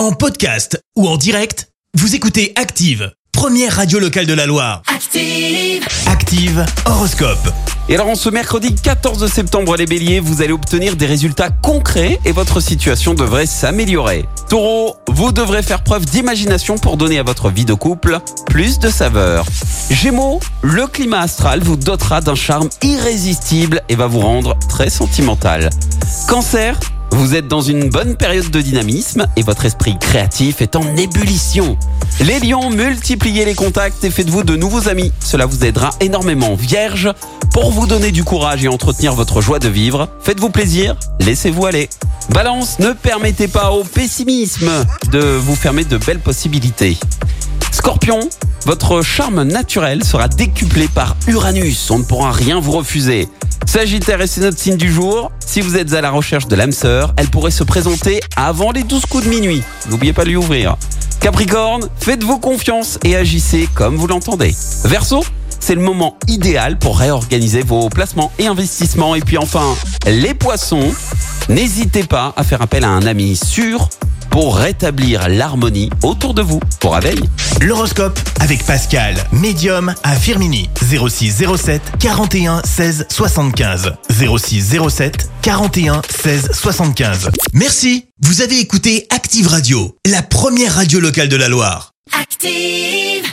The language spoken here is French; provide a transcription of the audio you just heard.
En podcast ou en direct, vous écoutez Active, première radio locale de la Loire. Active. Active Horoscope. Et alors en ce mercredi 14 septembre les béliers, vous allez obtenir des résultats concrets et votre situation devrait s'améliorer. Taureau, vous devrez faire preuve d'imagination pour donner à votre vie de couple plus de saveur. Gémeaux, le climat astral vous dotera d'un charme irrésistible et va vous rendre très sentimental. Cancer, vous êtes dans une bonne période de dynamisme et votre esprit créatif est en ébullition. Les lions, multipliez les contacts et faites-vous de nouveaux amis. Cela vous aidera énormément. Vierge, pour vous donner du courage et entretenir votre joie de vivre, faites-vous plaisir, laissez-vous aller. Balance, ne permettez pas au pessimisme de vous fermer de belles possibilités. Scorpion, votre charme naturel sera décuplé par Uranus. On ne pourra rien vous refuser. Sagittaire et c'est notre signe du jour. Si vous êtes à la recherche de l'âme sœur, elle pourrait se présenter avant les 12 coups de minuit. N'oubliez pas de lui ouvrir. Capricorne, faites-vous confiance et agissez comme vous l'entendez. Verseau, c'est le moment idéal pour réorganiser vos placements et investissements. Et puis enfin, les poissons, n'hésitez pas à faire appel à un ami sûr pour rétablir l'harmonie autour de vous. Pour réveil. L'horoscope avec Pascal, médium à Firmini. 06 07 41 16 75. 06 07 41 16 75. Merci, vous avez écouté Active Radio, la première radio locale de la Loire. Active.